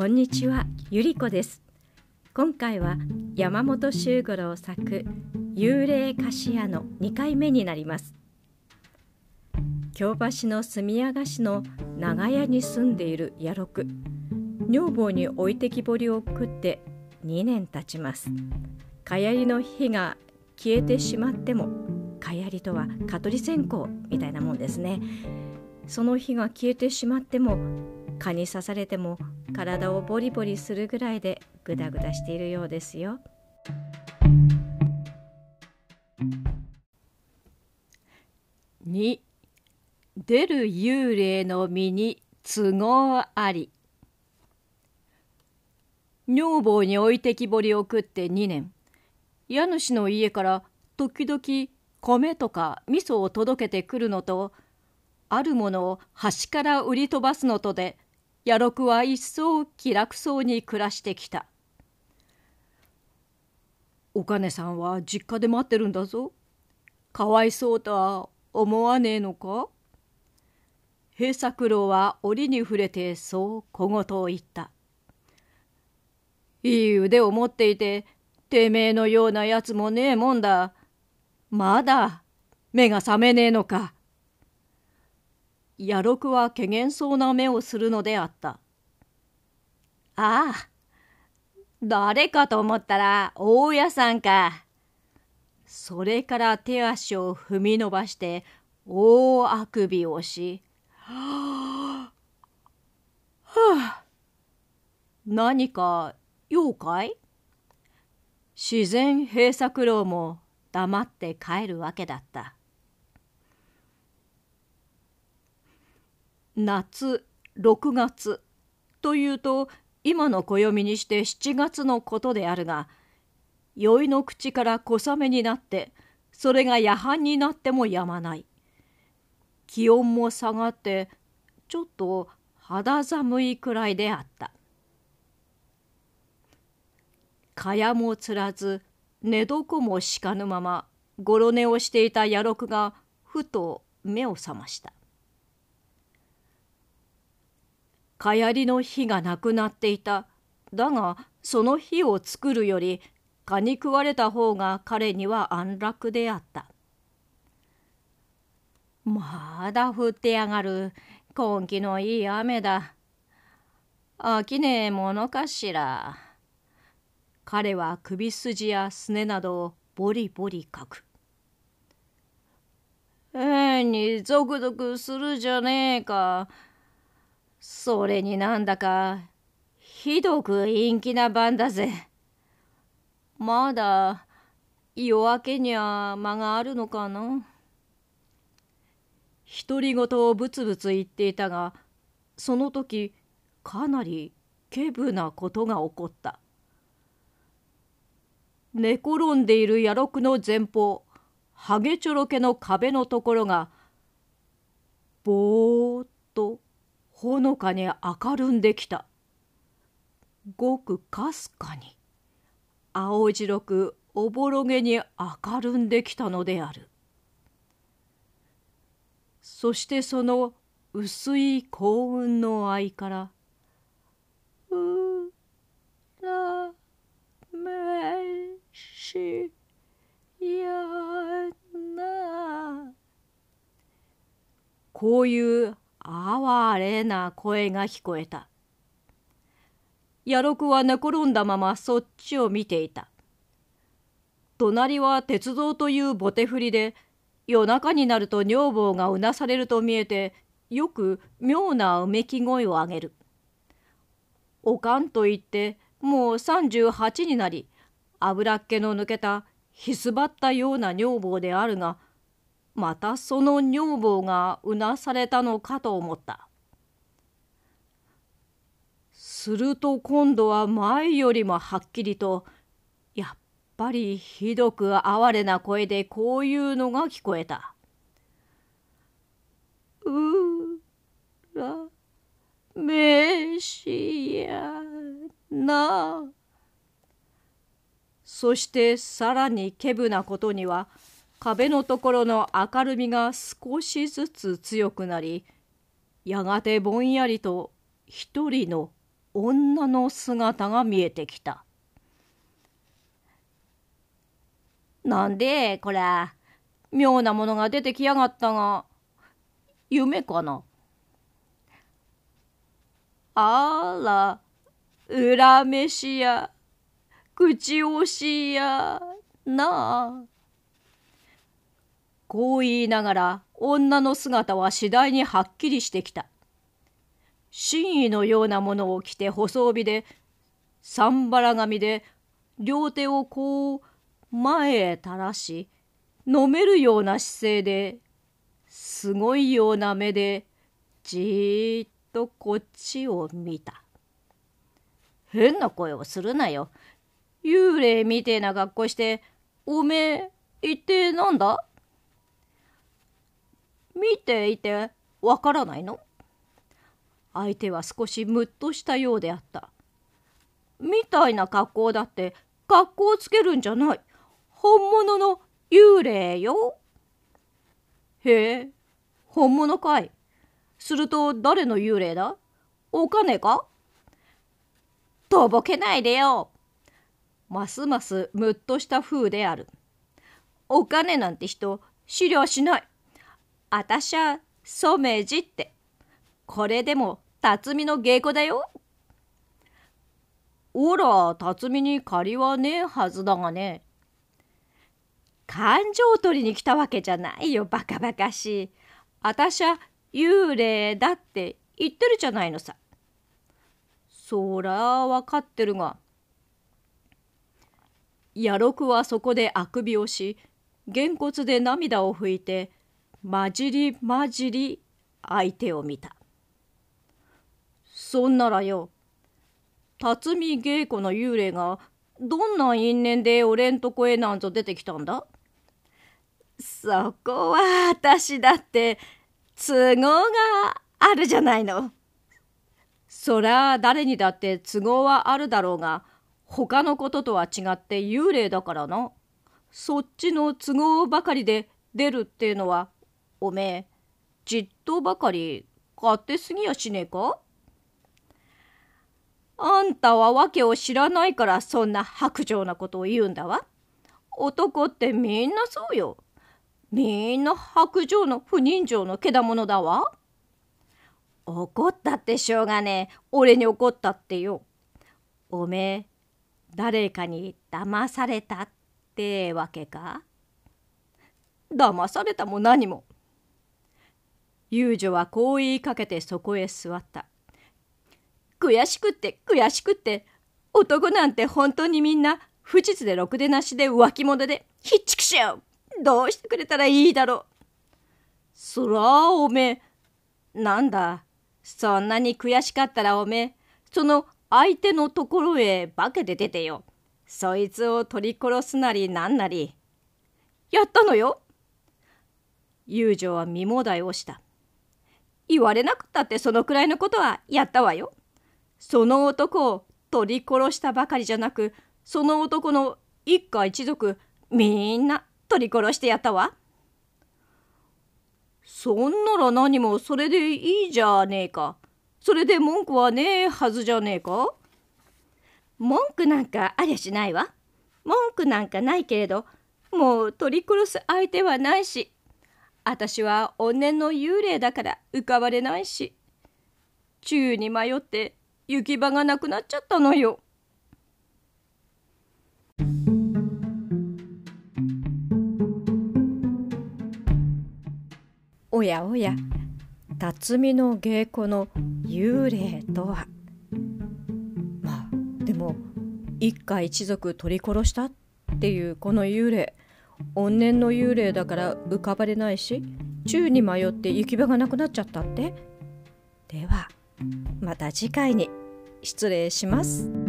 こんにちは、ゆりこです。今回は山本周五郎作幽霊菓子屋の2回目になります。京橋の住屋菓子の長屋に住んでいる野六。女房に置いてきぼりを食って2年経ちます。かやりの火が消えてしまっても、かやりとは蚊取り線香みたいなもんですね。その火が消えてしまっても蚊に刺されても体をボリボリするぐらいでグダグダしているようですよ。2出る幽霊の身に都合あり女房に置いてきぼりを食って2年家主の家から時々米とか味噌を届けてくるのとあるものを端から売り飛ばすのとで野六は一層気楽そうに暮らしてきた。お金さんは実家で待ってるんだぞ。かわいそうとは思わねえのか平作郎は折に触れてそう小言を言った。いい腕を持っていて、てめえのようなやつもねえもんだ。まだ目が覚めねえのか。野六はけげんそうな目をするのであった。ああ、誰かと思ったら大家さんか。それから手足を踏み伸ばして大あくびをし、はあ、何か用かい？自然平作郎も黙って帰るわけだった。夏6月というと今の暦にして7月のことであるが酔いの口から小雨になってそれが夜半になってもやまない。気温も下がってちょっと肌寒いくらいであった。蚊帳もつらず寝床も敷かぬままごろ寝をしていた野六がふと目を覚ました。かやりの火がなくなっていた。だが、その火を作るより、蚊に食われた方が彼には安楽であった。まだ降ってやがる。根気のいい雨だ。飽きねえものかしら。彼は首筋やすねなどをボリボリかく。変にゾクゾクするじゃねえか。それになんだか、ひどく陰気な晩だぜ。まだ、夜明けには間があるのかな。独り言をぶつぶつ言っていたが、その時、かなりけぶなことが起こった。寝転んでいる野六の前方、ハゲチョロケの壁のところが、ぼーっとほのかに明るんできた。ごくかすかに、青白くおぼろげに明るんできたのである。そしてその薄い幸運の合から、うらめしやな。こういう哀れな声が聞こえた。野六は寝転んだままそっちを見ていた。隣は鉄道というボテ振りで、夜中になると女房がうなされると見えて、よく妙なうめき声を上げる。おかんと言って、もう38になり、油っ気の抜けた、ひすばったような女房であるが、またその女房がうなされたのかと思った。すると今度は前よりもはっきりと、やっぱりひどく哀れな声でこういうのが聞こえた。うら、めしやな。そしてさらにけぶなことには、壁のところの明るみが少しずつ強くなりやがてぼんやりと一人の女の姿が見えてきた。なんでこれ妙なものが出てきやがったが夢かな？あら恨めしや口惜しやなあ。こう言いながら女の姿は次第にはっきりしてきた。真意のようなものを着て細帯で三腹髪で両手をこう前へ垂らし飲めるような姿勢ですごいような目でじーっとこっちを見た。変な声をするなよ。幽霊みてえな格好しておめえ一体なんだ？見ていてわからないの？相手は少しムッとしたようであった。みたいな格好だって格好つけるんじゃない。本物の幽霊よ。へえ、本物かい？すると誰の幽霊だ？お金か？とぼけないでよ。ますますムッとした風である。お金なんて人知りゃしない。あたしゃ染地って。これでも辰巳の芸妓だよ。おら、辰巳に借りはねえはずだがね。感情取りに来たわけじゃないよ、バカバカしい。あたしゃ幽霊だって言ってるじゃないのさ。そらわかってるが。野六はそこであくびをし、げんこつで涙を拭いて、まじりまじり相手を見た。そんならよ、辰巳芸子の幽霊がどんな因縁で俺んとこへなんぞ出てきたんだ？そこは私だって都合があるじゃないの。そりゃ誰にだって都合はあるだろうが他のこととは違って幽霊だからな。そっちの都合ばかりで出るっていうのはおめえじっとばかり勝手すぎやしねえか？あんたは訳を知らないからそんな白状なことを言うんだわ。男ってみんなそうよ。みんな白状の不人情のけだものだわ。怒ったってしょうがねえ。俺に怒ったってよ。おめえ、誰かに騙されたってわけか？騙されたも何も。遊女はこう言いかけてそこへ座った。悔しくって悔しくって男なんて本当にみんな不実でろくでなしで浮気者でひっちくしょうどうしてくれたらいいだろう。そらおめえなんだそんなに悔しかったらおめえその相手のところへ化けて出てよ。そいつを取り殺すなりなんなり。やったのよ。遊女は身もだえをした。言われなくたってそのくらいのことはやったわよ。その男を取り殺したばかりじゃなく、その男の一家一族みんな取り殺してやったわ。そんなら何もそれでいいじゃねえか。それで文句はねえはずじゃねえか。文句なんかありゃしないわ。文句なんかないけれど、もう取り殺す相手はないし、私は怨念の幽霊だから浮かばれないし宙に迷って行き場がなくなっちゃったのよ。おやおや辰巳の芸妓の幽霊とはまあでも一家一族取り殺したっていうこの幽霊怨念の幽霊だから浮かばれないし宙に迷って行き場がなくなっちゃったってではまた次回に失礼します。